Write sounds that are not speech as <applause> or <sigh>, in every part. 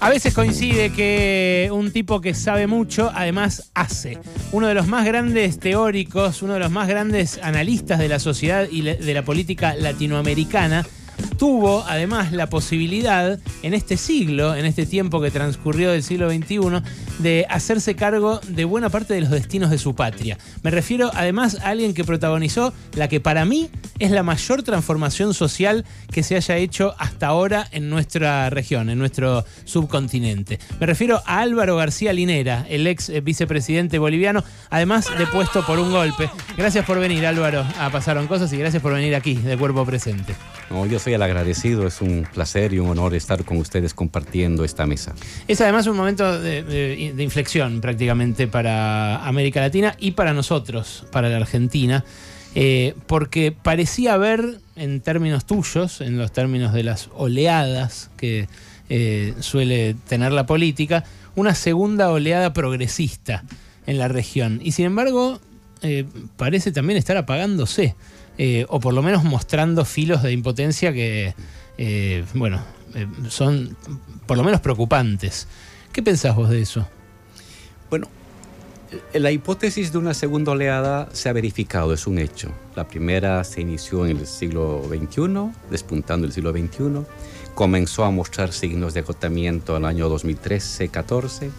A veces coincide que un tipo que sabe mucho, además hace. Uno de los más grandes teóricos, uno de los más grandes analistas de la sociedad y de la política latinoamericana, tuvo además la posibilidad en este siglo, en este tiempo que transcurrió del siglo XXI, de hacerse cargo de buena parte de los destinos de su patria. Me refiero además a alguien que protagonizó la que para mí es la mayor transformación social que se haya hecho hasta ahora en nuestra región, en nuestro subcontinente. Me refiero a Álvaro García Linera, el ex eh, vicepresidente boliviano, además depuesto por un golpe. Gracias por venir, Álvaro, a Pasaron Cosas y gracias por venir aquí, de cuerpo presente. yo soy el agradecido, es un placer y un honor estar con ustedes compartiendo esta mesa. Es además un momento de, inflexión prácticamente para América Latina y para nosotros, para la Argentina, eh, porque parecía haber, en términos tuyos, en los términos de las oleadas que eh, suele tener la política, una segunda oleada progresista en la región. Y sin embargo, eh, parece también estar apagándose. Eh, o por lo menos mostrando filos de impotencia que, eh, bueno, eh, son por lo menos preocupantes. ¿Qué pensás vos de eso? Bueno, la hipótesis de una segunda oleada se ha verificado, es un hecho. La primera se inició en el siglo XXI, despuntando el siglo XXI, comenzó a mostrar signos de agotamiento en el año 2013-14.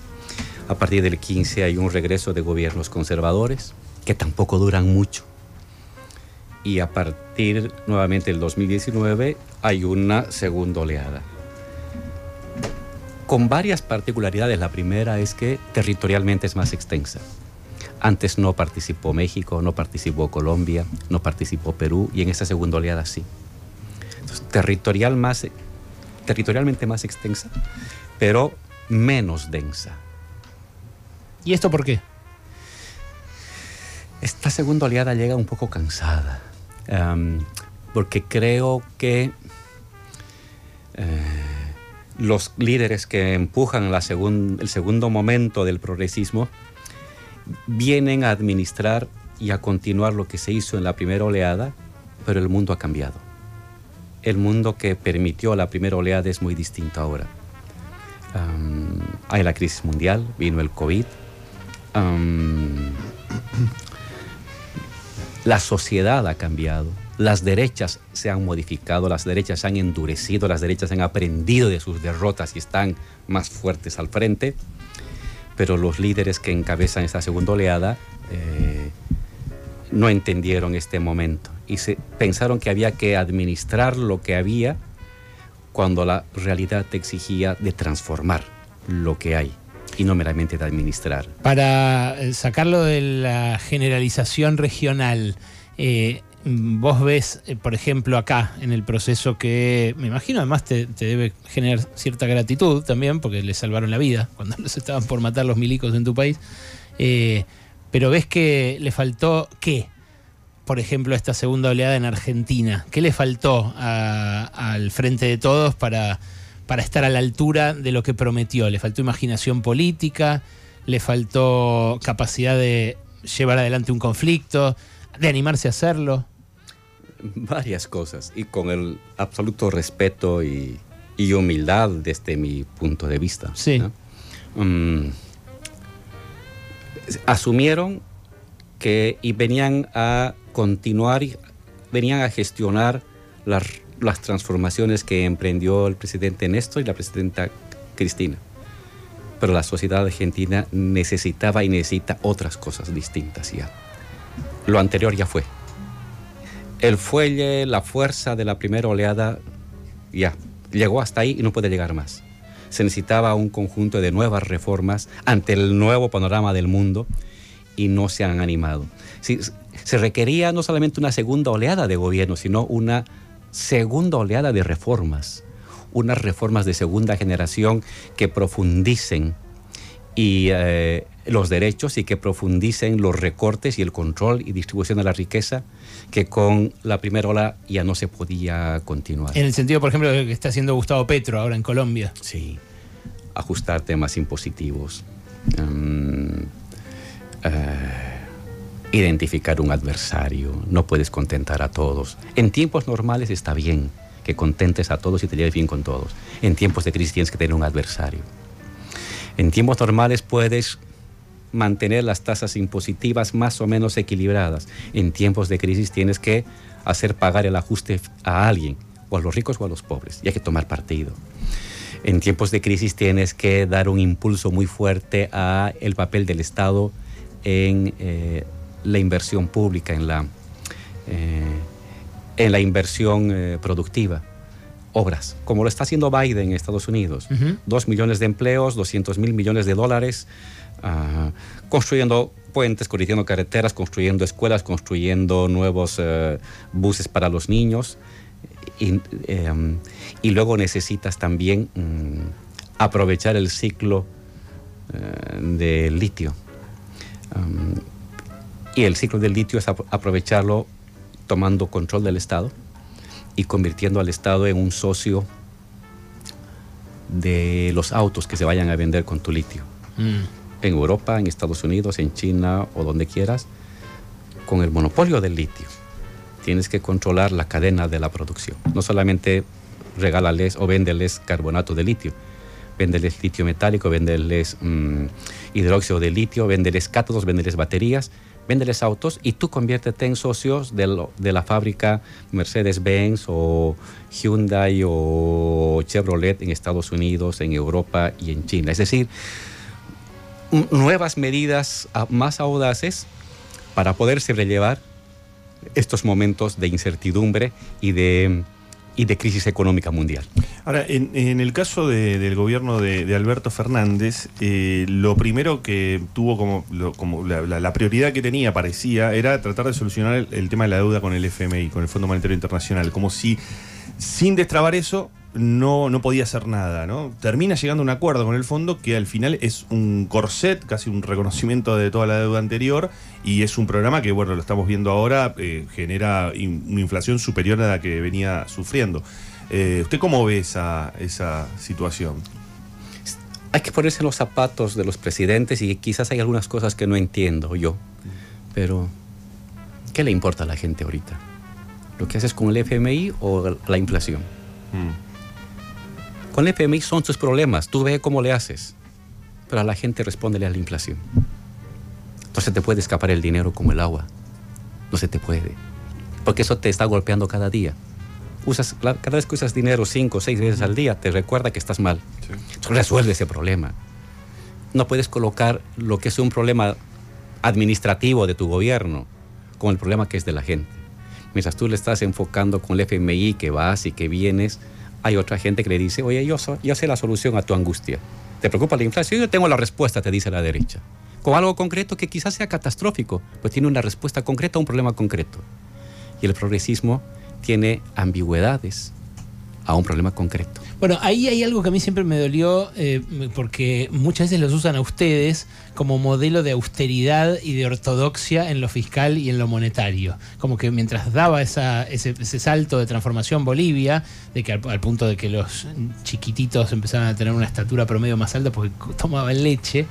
A partir del 15 hay un regreso de gobiernos conservadores que tampoco duran mucho y a partir nuevamente del 2019 hay una segunda oleada. Con varias particularidades. La primera es que territorialmente es más extensa. Antes no participó México, no participó Colombia, no participó Perú y en esta segunda oleada sí. Territorial más, territorialmente más extensa, pero menos densa. ¿Y esto por qué? Esta segunda oleada llega un poco cansada porque creo que eh, los líderes que empujan el segundo momento del progresismo vienen a administrar y a continuar lo que se hizo en la primera oleada, pero el mundo ha cambiado. El mundo que permitió la primera oleada es muy distinto ahora. hay la crisis mundial, vino el COVID. La sociedad ha cambiado, las derechas se han modificado, las derechas se han endurecido, las derechas han aprendido de sus derrotas y están más fuertes al frente, pero los líderes que encabezan esta segunda oleada eh, no entendieron este momento y se, pensaron que había que administrar lo que había cuando la realidad exigía de transformar lo que hay y no meramente de administrar. Para eh, sacarlo de la generalización regional, eh, vos ves, eh, por ejemplo, acá en el proceso que me imagino además te, debe generar cierta gratitud también, porque le salvaron la vida cuando <laughs> los estaban por matar los milicos en tu país, pero ves que le faltó qué, por ejemplo, esta segunda oleada en Argentina, ¿qué le faltó al frente de todos para para estar a la altura de lo que prometió. Le faltó imaginación política, le faltó capacidad de llevar adelante un conflicto, de animarse a hacerlo. Varias cosas, y con el absoluto respeto y, humildad desde mi punto de vista. Sí. Mm, asumieron que y venían a continuar, venían a gestionar las las transformaciones que emprendió el presidente Néstor y la presidenta Cristina. Pero la sociedad argentina necesitaba y necesita otras cosas distintas ya. Lo anterior ya fue. El fuelle, la fuerza de la primera oleada, ya, llegó hasta ahí y no puede llegar más. Se necesitaba un conjunto de nuevas reformas ante el nuevo panorama del mundo y no se han animado. se requería no solamente una segunda oleada de gobierno, sino una segunda oleada de reformas, unas reformas de segunda generación que profundicen y, eh, los derechos y que profundicen los recortes y el control y distribución de la riqueza que con la primera ola ya no se podía continuar. En el sentido, por ejemplo, de lo que está haciendo Gustavo Petro ahora en Colombia. Sí, ajustar temas impositivos. Eh, identificar un adversario, no puedes contentar a todos. En tiempos normales está bien que contentes a todos y te lleves bien con todos. En tiempos de crisis tienes que tener un adversario. En tiempos normales puedes mantener las tasas impositivas más o menos equilibradas. En tiempos de crisis tienes que hacer pagar el ajuste a alguien, o a los ricos o a los pobres, y hay que tomar partido. En tiempos de crisis tienes que dar un impulso muy fuerte a el papel del Estado en eh, la inversión pública, en la, eh, en la inversión eh, productiva obras, como lo está haciendo Biden en Estados Unidos. Dos millones de empleos, 200 mil millones de dólares, ah, construyendo puentes, construyendo carreteras, construyendo escuelas, construyendo nuevos eh, buses para los niños. Y, luego necesitas también mm, aprovechar el ciclo eh, del litio. Y el ciclo del litio es aprovecharlo tomando control del Estado y convirtiendo al Estado en un socio de los autos que se vayan a vender con tu litio. Mm. En Europa, en Estados Unidos, en China o donde quieras, con el monopolio del litio. Tienes que controlar la cadena de la producción. No solamente regálales o véndeles carbonato de litio, véndeles litio metálico, véndeles mm, hidróxido de litio, véndeles cátodos, véndeles baterías véndeles autos y tú conviértete en socios de, de la fábrica Mercedes-Benz o Hyundai o Chevrolet en Estados Unidos, en Europa y en China. Es decir, nuevas medidas más audaces para poder sobrellevar estos momentos de incertidumbre y de y de crisis económica mundial. Ahora, en, el caso del gobierno de, Alberto Fernández, eh, lo primero que tuvo como, la, prioridad que tenía, parecía, era tratar de solucionar el, el, tema de la deuda con el FMI, con el Fondo Monetario Internacional, como si sin destrabar eso no, no podía hacer nada, ¿no? Termina llegando a un acuerdo con el fondo que al final es un corset, casi un reconocimiento de toda la deuda anterior, y es un programa que, bueno, lo estamos viendo ahora, eh, genera una inflación superior a la que venía sufriendo. Eh, ¿Usted cómo ve esa, esa situación? Hay que ponerse los zapatos de los presidentes y quizás hay algunas cosas que no entiendo yo, pero ¿qué le importa a la gente ahorita? ¿Lo que haces con el FMI o la inflación? Mm. Con el FMI son tus problemas, tú ve cómo le haces. Pero a la gente respóndele a la inflación. Entonces te puede escapar el dinero como el agua. No se te puede. Porque eso te está golpeando cada día. Usas, cada vez que usas dinero cinco o seis veces al día, te recuerda que estás mal. Sí. resuelve ese problema. No puedes colocar lo que es un problema administrativo de tu gobierno con el problema que es de la gente. Mientras tú le estás enfocando con el FMI que vas y que vienes, hay otra gente que le dice, oye, yo, yo sé la solución a tu angustia. ¿Te preocupa la inflación? Yo tengo la respuesta, te dice la derecha. Con algo concreto que quizás sea catastrófico, pues tiene una respuesta concreta a un problema concreto. Y el progresismo tiene ambigüedades a un problema concreto. Bueno, ahí hay algo que a mí siempre me dolió, eh, porque muchas veces los usan a ustedes como modelo de austeridad y de ortodoxia en lo fiscal y en lo monetario. Como que mientras daba ese, salto de transformación Bolivia, de que al, punto de que los chiquititos empezaban a tener una estatura promedio más alta porque tomaban leche,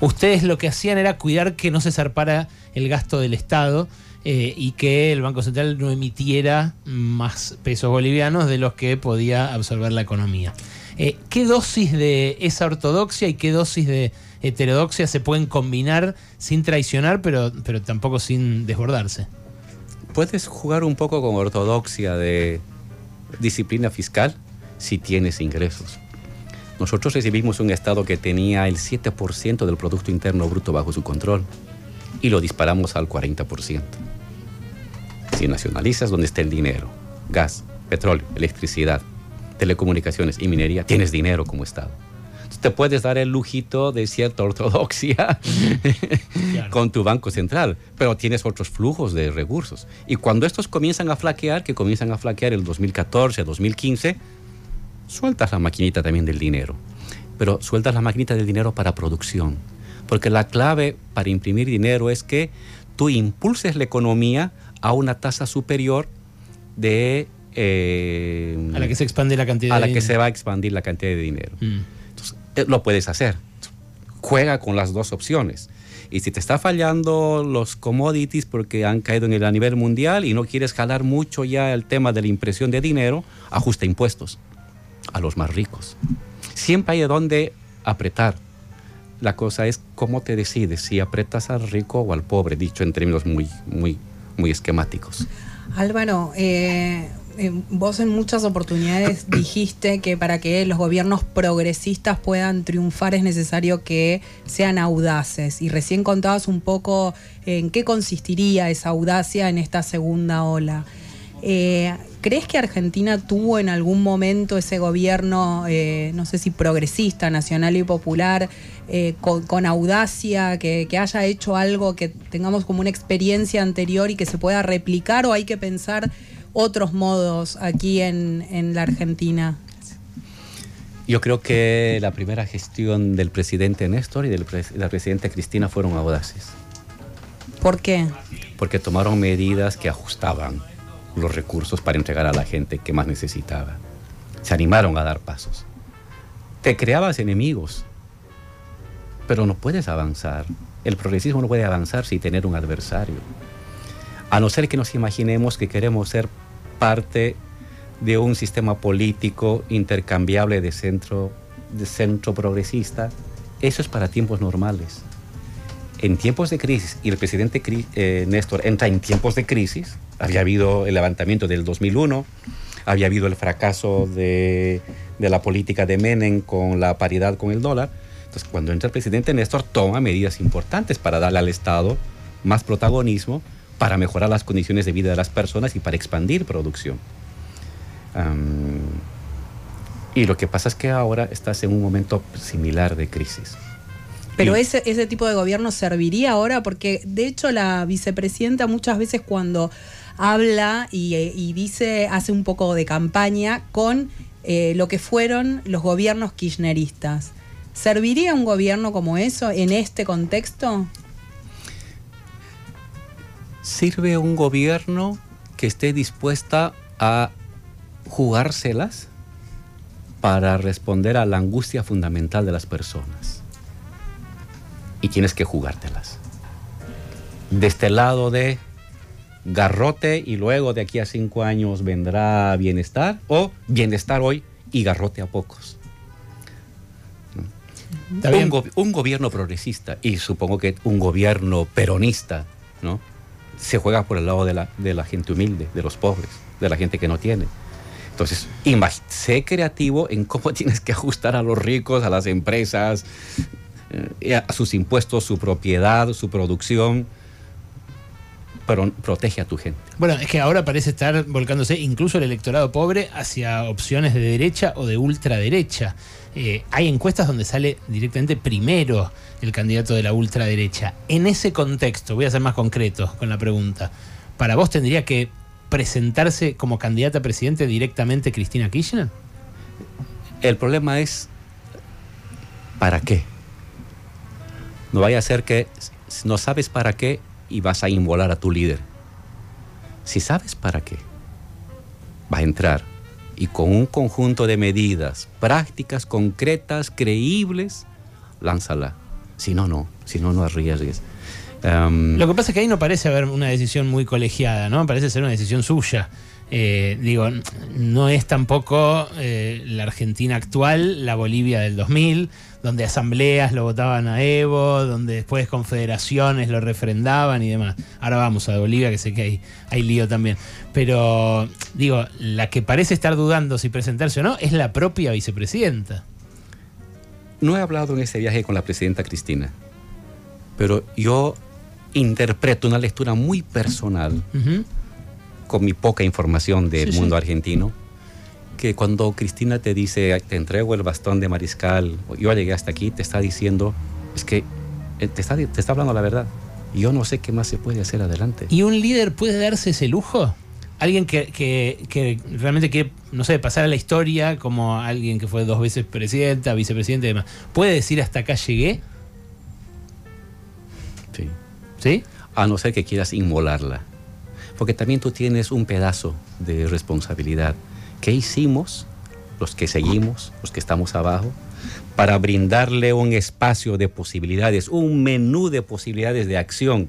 ustedes lo que hacían era cuidar que no se zarpara el gasto del Estado eh, y que el Banco Central no emitiera más pesos bolivianos de los que podía absorber la economía. Eh, ¿Qué dosis de esa ortodoxia y qué dosis de heterodoxia se pueden combinar sin traicionar, pero, pero tampoco sin desbordarse? Puedes jugar un poco con ortodoxia de disciplina fiscal si tienes ingresos. Nosotros recibimos un Estado que tenía el 7% del Producto Interno Bruto bajo su control y lo disparamos al 40%. Si nacionalizas donde está el dinero, gas, petróleo, electricidad, telecomunicaciones y minería, tienes dinero como Estado. Entonces te puedes dar el lujito de cierta ortodoxia <laughs> con tu Banco Central, pero tienes otros flujos de recursos. Y cuando estos comienzan a flaquear, que comienzan a flaquear el 2014, 2015, sueltas la maquinita también del dinero. Pero sueltas la maquinita del dinero para producción porque la clave para imprimir dinero es que tú impulses la economía a una tasa superior de... Eh, a la que se expande la cantidad a la que se va a expandir la cantidad de dinero. Mm. Entonces, eh, lo puedes hacer. Juega con las dos opciones. Y si te está fallando los commodities porque han caído en el, a nivel mundial y no quieres jalar mucho ya el tema de la impresión de dinero, ajusta impuestos a los más ricos. Siempre hay de dónde apretar. La cosa es cómo te decides, si apretas al rico o al pobre, dicho en términos muy, muy, muy esquemáticos. Álvaro, eh, eh, vos en muchas oportunidades <coughs> dijiste que para que los gobiernos progresistas puedan triunfar es necesario que sean audaces. Y recién contabas un poco en qué consistiría esa audacia en esta segunda ola. Eh, ¿Crees que Argentina tuvo en algún momento ese gobierno, eh, no sé si progresista, nacional y popular, con, audacia, que, que, haya hecho algo que tengamos como una experiencia anterior y que se pueda replicar o hay que pensar otros modos aquí en, la Argentina? Yo creo que la primera gestión del presidente Néstor y de la presidenta Cristina fueron audaces. ¿Por qué? Porque tomaron medidas que ajustaban los recursos para entregar a la gente que más necesitaba. Se animaron a dar pasos. Te creabas enemigos, pero no puedes avanzar. El progresismo no puede avanzar sin tener un adversario. A no ser que nos imaginemos que queremos ser parte de un sistema político intercambiable de centro, de centro progresista, eso es para tiempos normales. En tiempos de crisis, y el presidente eh, Néstor entra en tiempos de crisis, había habido el levantamiento del 2001, había habido el fracaso de, de la política de Menem con la paridad con el dólar. Entonces, cuando entra el presidente Néstor, toma medidas importantes para darle al Estado más protagonismo para mejorar las condiciones de vida de las personas y para expandir producción. y lo que pasa es que ahora estás en un momento similar de crisis. Pero ese, ese tipo de gobierno serviría ahora porque de hecho la vicepresidenta muchas veces cuando habla y, dice, hace un poco de campaña con eh, lo que fueron los gobiernos kirchneristas. ¿Serviría un gobierno como eso en este contexto? sirve un gobierno que esté dispuesta a jugárselas para responder a la angustia fundamental de las personas. Y tienes que jugártelas. De este lado de garrote y luego de aquí a cinco años vendrá bienestar o bienestar hoy y garrote a pocos. Un, un, gobierno progresista y supongo que un gobierno peronista, ¿no? se juega por el lado de la, de la gente humilde, de los pobres, de la gente que no tiene. Entonces, sé creativo en cómo <laughs> tienes que ajustar a los ricos, a las empresas, a sus impuestos, su propiedad, su producción, pero protege a tu gente. Bueno, es que ahora parece estar volcándose incluso el electorado pobre hacia opciones de derecha o de ultraderecha. Eh, hay encuestas donde sale directamente primero el candidato de la ultraderecha. En ese contexto, voy a ser más concreto con la pregunta, ¿para vos tendría que presentarse como candidata a presidente directamente Cristina Kirchner? El problema es, ¿para qué? No vaya a ser que no sabes para qué y vas a inmolar a tu líder. Si sabes para qué, va a entrar y con un conjunto de medidas prácticas, concretas, creíbles, lánzala. Si no, no. Si no, no arriesgues. Em, Lo que pasa es que ahí no parece haber una decisión muy colegiada, ¿no? Parece ser una decisión suya. Eh, digo, no es tampoco eh, la Argentina actual, la Bolivia del 2000, donde asambleas lo votaban a Evo, donde después confederaciones lo refrendaban y demás. Ahora vamos a Bolivia, que sé que hay, hay lío también. Pero digo, la que parece estar dudando si presentarse o no es la propia vicepresidenta. No he hablado en ese viaje con la presidenta Cristina, pero yo interpreto una lectura muy personal, con mi poca información del mundo argentino, que cuando Cristina te dice, te entrego el bastón de mariscal, yo llegué hasta aquí, te está diciendo, es que eh, te está, te está hablando la verdad. Yo no sé qué más se puede hacer adelante. ¿Y un líder puede darse ese lujo? Alguien que, que, realmente quiere, no sé, pasar a la historia como alguien que fue dos veces presidenta, vicepresidente y demás. ¿Puede decir hasta acá llegué? Sí. ¿Sí? A no ser que quieras inmolarla. Porque también tú tienes un pedazo de responsabilidad ¿Qué hicimos, los que seguimos, los que estamos abajo, para brindarle un espacio de posibilidades, un menú de posibilidades de acción,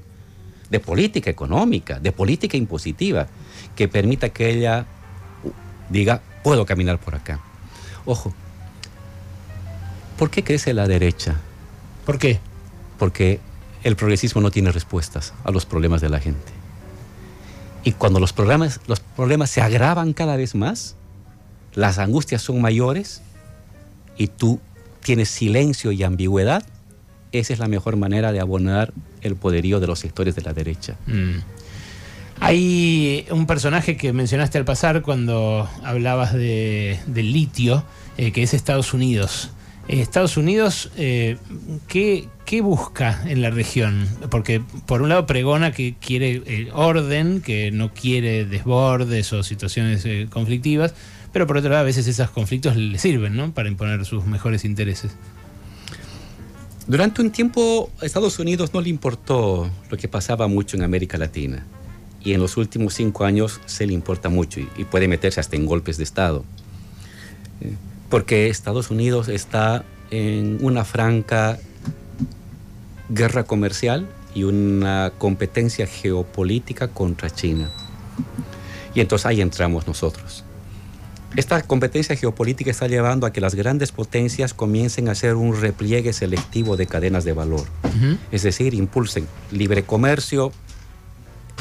de política económica, de política impositiva, que permita que ella diga, puedo caminar por acá. Ojo, ¿por qué crece la derecha? ¿Por qué? Porque el progresismo no tiene respuestas a los problemas de la gente. Y cuando los problemas, los problemas se agravan cada vez más, las angustias son mayores y tú tienes silencio y ambigüedad, esa es la mejor manera de abonar el poderío de los sectores de la derecha. Mm. Hay un personaje que mencionaste al pasar cuando hablabas de, del litio, eh, que es Estados Unidos. Eh, Estados Unidos, eh, ¿qué, ¿qué, busca en la región? Porque por un lado pregona que quiere eh, orden, que no quiere desbordes o situaciones conflictivas, pero por otro lado a veces esos conflictos le sirven ¿no? para imponer sus mejores intereses. Durante un tiempo a Estados Unidos no le importó lo que pasaba mucho en América Latina y en los últimos cinco años se le importa mucho y, y puede meterse hasta en golpes de Estado. Eh, porque Estados Unidos está en una franca guerra comercial y una competencia geopolítica contra China. Y entonces ahí entramos nosotros. Esta competencia geopolítica está llevando a que las grandes potencias comiencen a hacer un repliegue selectivo de cadenas de valor. Uh -huh. Es decir, impulsen libre comercio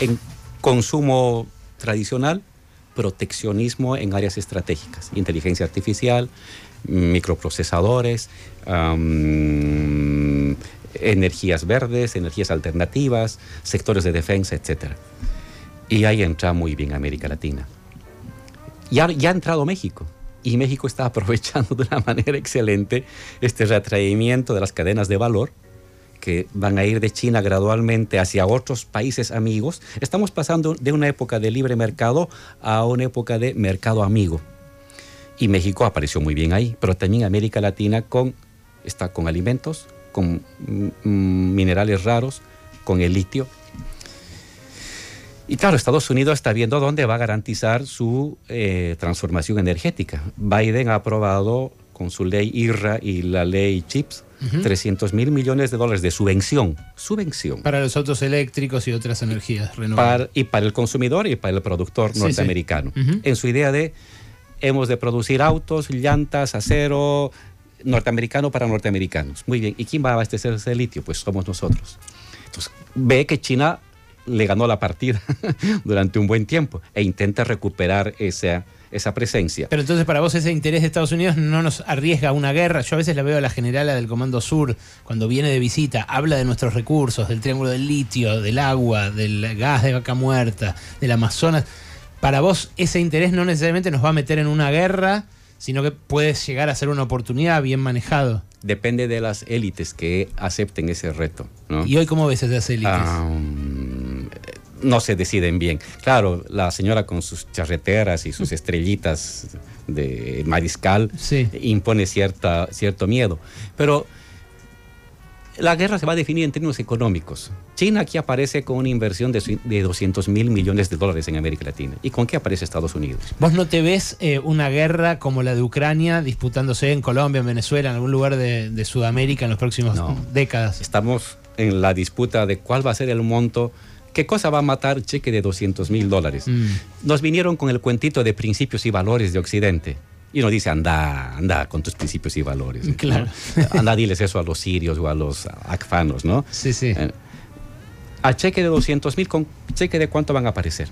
en consumo tradicional, proteccionismo en áreas estratégicas, inteligencia artificial, microprocesadores, um, energías verdes, energías alternativas, sectores de defensa, etc. Y ahí entra muy bien América Latina. Ya, ha entrado México. Y México está aprovechando de una manera excelente este retraimiento de las cadenas de valor que van a ir de China gradualmente hacia otros países amigos. Estamos pasando de una época de libre mercado a una época de mercado amigo. Y México apareció muy bien ahí, pero también América Latina con, está con alimentos, con mm, minerales raros, con el litio. Y claro, Estados Unidos está viendo dónde va a garantizar su eh, transformación energética. Biden ha aprobado con su ley IRA y la ley CHIPS uh -huh. 300 mil millones de dólares de subvención. Subvención. Para los autos eléctricos y otras energías renovables. Para, y para el consumidor y para el productor sí, norteamericano. Sí. Uh -huh. En su idea de hemos de producir autos, llantas, acero norteamericano para norteamericanos. Muy bien. ¿Y quién va a abastecer ese litio? Pues somos nosotros. Entonces, ve que China le ganó la partida <laughs> durante un buen tiempo e intenta recuperar esa, esa presencia. Pero entonces para vos ese interés de Estados Unidos no nos arriesga a una guerra. Yo a veces la veo a la generala del Comando Sur cuando viene de visita, habla de nuestros recursos, del triángulo del litio, del agua, del gas de vaca muerta, del Amazonas. Para vos ese interés no necesariamente nos va a meter en una guerra, sino que puede llegar a ser una oportunidad bien manejado. Depende de las élites que acepten ese reto. ¿no? ¿Y hoy cómo ves esas élites? Um, no se deciden bien. Claro, la señora con sus charreteras y sus estrellitas de mariscal sí. impone cierta, cierto miedo. Pero la guerra se va a definir en términos económicos. China aquí aparece con una inversión de, de 200 mil millones de dólares en América Latina. ¿Y con qué aparece Estados Unidos? ¿Vos no te ves eh, una guerra como la de Ucrania disputándose en Colombia, en Venezuela, en algún lugar de, de Sudamérica en los próximos no. décadas? Estamos en la disputa de cuál va a ser el monto ¿Qué cosa va a matar cheque de 200 mil dólares? Mm. Nos vinieron con el cuentito de principios y valores de Occidente. Y uno dice, anda, anda con tus principios y valores. <laughs> Claro. ¿no? Anda, diles eso a los sirios o a los acfanos, ¿no? Sí, sí. Eh, a cheque de 200 mil, ¿con cheque de cuánto van a aparecer?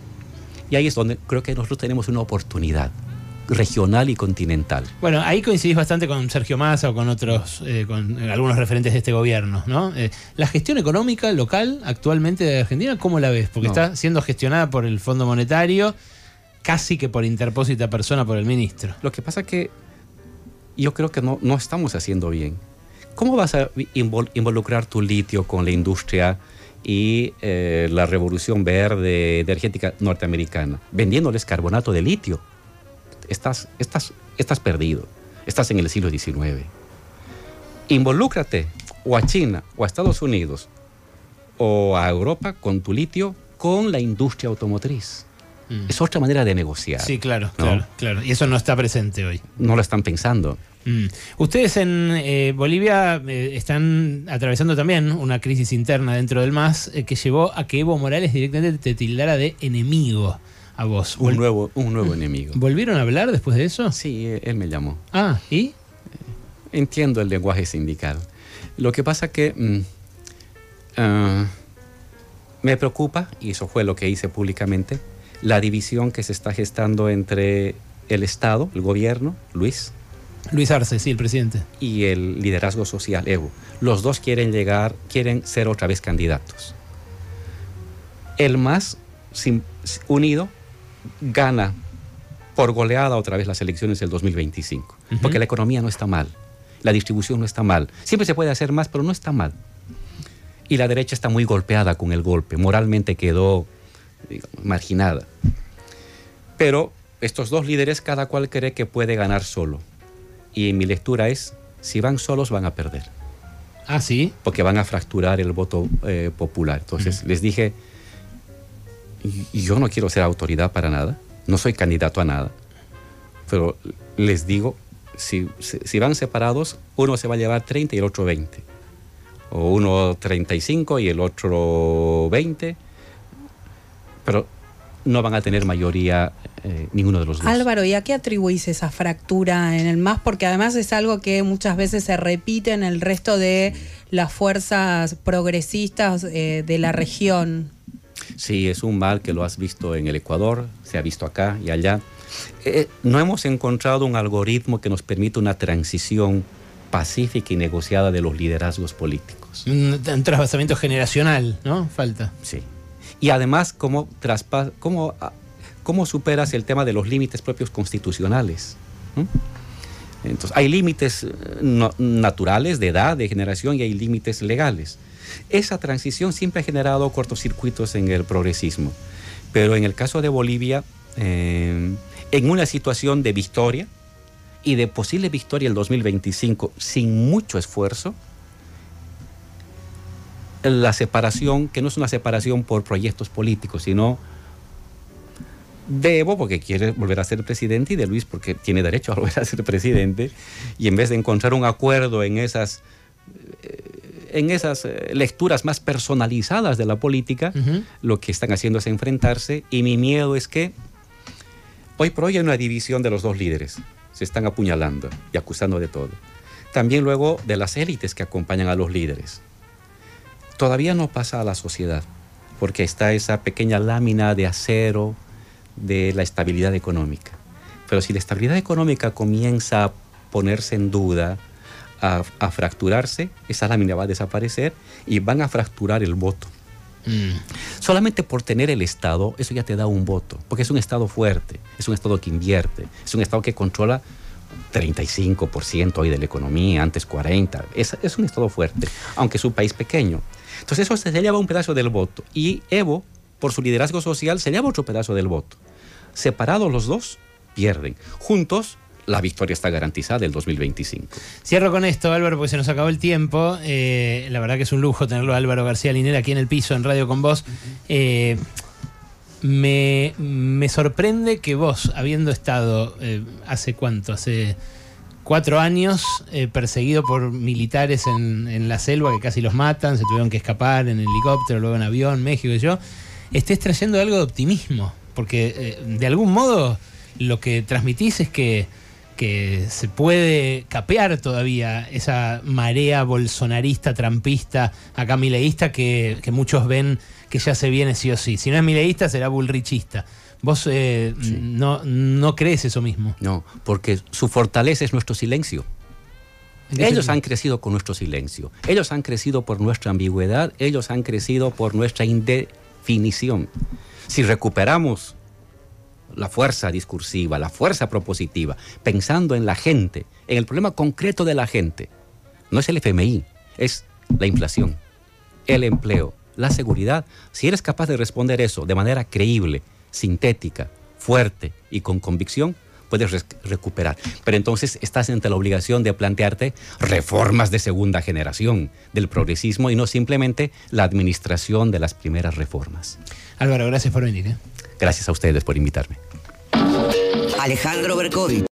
Y ahí es donde creo que nosotros tenemos una oportunidad regional y continental. Bueno, ahí coincidís bastante con Sergio Massa o con otros, eh, con algunos referentes de este gobierno, ¿no? Eh, la gestión económica local actualmente de Argentina, ¿cómo la ves? Porque no. está siendo gestionada por el Fondo Monetario, casi que por interpósita persona por el ministro. Lo que pasa que yo creo que no, no estamos haciendo bien. ¿Cómo vas a involucrar tu litio con la industria y eh, la revolución verde energética norteamericana? Vendiéndoles carbonato de litio estás, estás, estás perdido. Estás en el siglo XIX. Involúcrate o a China o a Estados Unidos o a Europa con tu litio con la industria automotriz. Mm. Es otra manera de negociar. Sí, claro, ¿no? claro, claro. Y eso no está presente hoy. No lo están pensando. Mm. Ustedes en eh, Bolivia eh, están atravesando también una crisis interna dentro del MAS eh, que llevó a que Evo Morales directamente te tildara de enemigo a vos. Un nuevo, un nuevo enemigo. ¿Volvieron a hablar después de eso? Sí, eh, él me llamó. Ah, ¿y? Entiendo el lenguaje sindical. Lo que pasa que mm, ah, me preocupa, y eso fue lo que hice públicamente, la división que se está gestando entre el Estado, el gobierno, Luis, Luis Arce, sí, el presidente. y el liderazgo social, Evo. Los dos quieren llegar, quieren ser otra vez candidatos. El más unido gana por goleada otra vez las elecciones del 2025, Ujú. porque la economía no está mal, la distribución no está mal, siempre se puede hacer más, pero no está mal. Y la derecha está muy golpeada con el golpe, moralmente quedó digamos, marginada. Pero estos dos líderes, cada cual cree que puede ganar solo. Y mi lectura es, si van solos van a perder, Ah, sí. porque van a fracturar el voto eh, popular. Entonces les dije, yo no quiero ser autoridad para nada, no soy candidato a nada, pero les digo, si, si- si van separados, uno se va a llevar 30 y el otro 20. O uno 35 y el otro 20, pero no van a tener mayoría eh, ninguno de los dos. Álvaro, ¿y a qué atribuís esa fractura en el MAS? Porque además es algo que muchas veces se repite en el resto de las fuerzas progresistas eh, de la región. Sí, es un mal que lo has visto en el Ecuador, se ha visto acá y allá. Eh, no hemos encontrado un algoritmo que nos permita una transición pacífica y negociada de los liderazgos políticos. Un, un trasvasamiento generacional, ¿no? Falta. Sí. Y además, ¿cómo, traspa- cómo, ah, cómo superas el tema de los límites propios constitucionales? ¿Mm? Entonces, hay límites eh, no- naturales de edad, de generación y hay límites legales. Esa transición siempre ha generado cortocircuitos en el progresismo. Pero en el caso de Bolivia, eh, en una situación de victoria y de posible victoria el 2025 sin mucho esfuerzo, la separación, que no es una separación por proyectos políticos, sino de Evo porque quiere volver a ser presidente y de Luis porque tiene derecho a volver a ser presidente y en vez de encontrar un acuerdo en esas eh, en esas eh, lecturas más personalizadas de la política, lo que están haciendo es enfrentarse y mi miedo es que hoy por hoy hay una división de los dos líderes, se están apuñalando y acusando de todo. También luego de las élites que acompañan a los líderes. Todavía no pasa a la sociedad, porque está esa pequeña lámina de acero de la estabilidad económica. Pero si la estabilidad económica comienza a ponerse en duda, a, a fracturarse, esa lámina va a desaparecer y van a fracturar el voto. Mm. Solamente por tener el Estado, eso ya te da un voto, porque es un Estado fuerte, es un Estado que invierte, es un Estado que controla 35% hoy de la economía, antes 40%. Es, es un Estado fuerte, aunque es un país pequeño. Entonces eso se lleva un pedazo del voto. Y Evo, por su liderazgo social, se lleva otro pedazo del voto. Separados los dos, pierden. Juntos, la victoria está garantizada el 2025. Cierro con esto, Álvaro, porque se nos acabó el tiempo. Eh, la verdad que es un lujo tenerlo a Álvaro García Linera aquí en el piso, en Radio con vos. Eh, me, me sorprende que vos, habiendo estado eh, hace cuánto, hace cuatro años, perseguido por militares en, en la selva que casi los matan, se tuvieron que escapar en helicóptero, luego en avión, México y yo, estés trayendo algo de optimismo, porque de algún modo lo que transmitís es que que se puede capear todavía esa marea bolsonarista, trampista, acá mileísta que, que muchos ven que ya se viene sí o sí. Si no es mileísta, será bullrichista. Vos eh, no, no crees eso mismo. No, porque su fortaleza es nuestro silencio. ¿En qué Ellos han crecido con nuestro silencio. Ellos han crecido por nuestra ambigüedad. Ellos han crecido por nuestra indefinición. Si recuperamos la fuerza discursiva, la fuerza propositiva, pensando en la gente, en el problema concreto de la gente, no es el FMI, es la inflación, el empleo, la seguridad. Si eres capaz de responder eso de manera creíble, sintética, fuerte y con convicción, puedes recuperar. Pero entonces estás ante la obligación de plantearte reformas de segunda generación del progresismo y no simplemente la administración de las primeras reformas. Álvaro, gracias por venir. ¿eh? Gracias a ustedes por invitarme. Alejandro Berkovich,